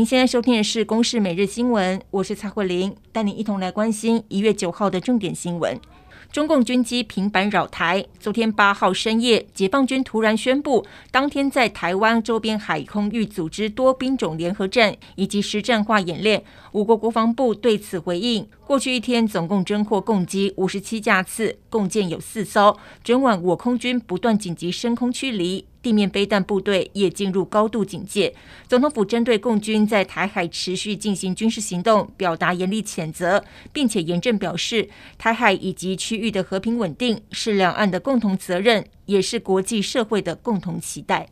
您现在收听的是《公视每日新闻》，我是蔡慧玲，带您一同来关心一月九号的重点新闻。中共军机频繁扰台。昨天八号深夜，解放军突然宣布，当天在台湾周边海空域组织多兵种联合战以及实战化演练。我国国防部对此回应：过去一天总共侦获共机五十七架次，共舰有四艘。整晚我空军不断紧急升空驱离。地面飞弹部队也进入高度警戒。总统府针对共军在台海持续进行军事行动，表达严厉谴责，并且严正表示，台海以及区域的和平稳定是两岸的共同责任，也是国际社会的共同期待。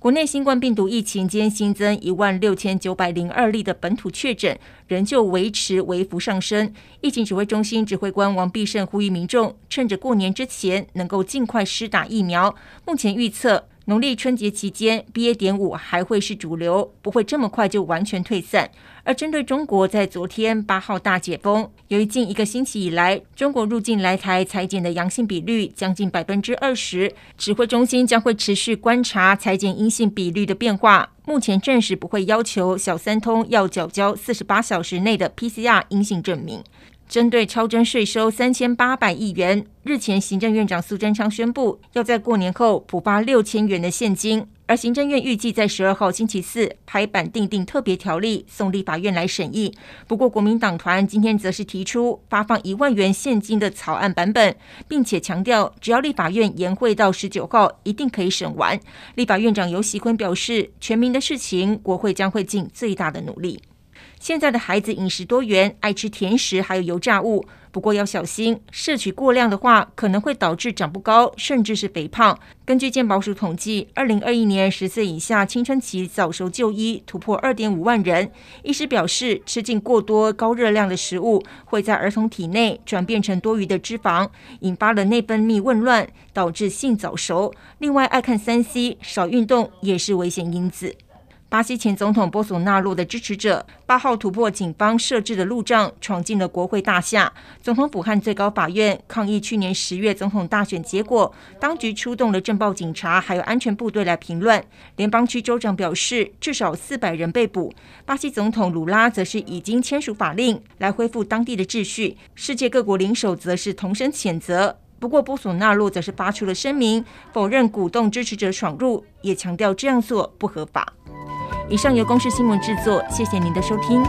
国内新冠病毒疫情今天新增一万六千九百零二例的本土确诊，仍旧维持微幅上升。疫情指挥中心指挥官王必胜呼吁民众，趁着过年之前能够尽快施打疫苗。目前预测。农历春节期间，BA. 点五还会是主流，不会这么快就完全退散。而针对中国在昨天八号大解封，由于近一个星期以来，中国入境来台裁剪的阳性比率将近百分之二十，指挥中心将会持续观察裁剪阴性比率的变化。目前暂时不会要求小三通要缴交四十八小时内的 PCR 阴性证明。针对超征税收三千八百亿元，日前行政院长苏贞昌宣布，要在过年后补发六千元的现金，而行政院预计在十二号星期四拍板订定特别条例，送立法院来审议。不过，国民党团今天则是提出发放一万元现金的草案版本，并且强调，只要立法院延会到十九号，一定可以审完。立法院长游锡堃表示，全民的事情，国会将会尽最大的努力。现在的孩子饮食多元，爱吃甜食，还有油炸物。不过要小心，摄取过量的话，可能会导致长不高，甚至是肥胖。根据健保署统计，二零二一年十岁以下青春期早熟就医突破二点五万人。医师表示，吃进过多高热量的食物，会在儿童体内转变成多余的脂肪，引发了内分泌紊乱，导致性早熟。另外，爱看三 C、少运动也是危险因子。巴西前总统波索纳洛的支持者八号突破警方设置的路障，闯进了国会大厦。总统府和最高法院抗议去年十月总统大选结果，当局出动了镇暴警察还有安全部队来平乱。联邦区州长表示，至少四百人被捕。巴西总统鲁拉则是已经签署法令来恢复当地的秩序。世界各国领袖则是同声谴责。不过波索纳洛则是发出了声明，否认鼓动支持者闯入，也强调这样做不合法。以上由公视新闻制作，谢谢您的收听。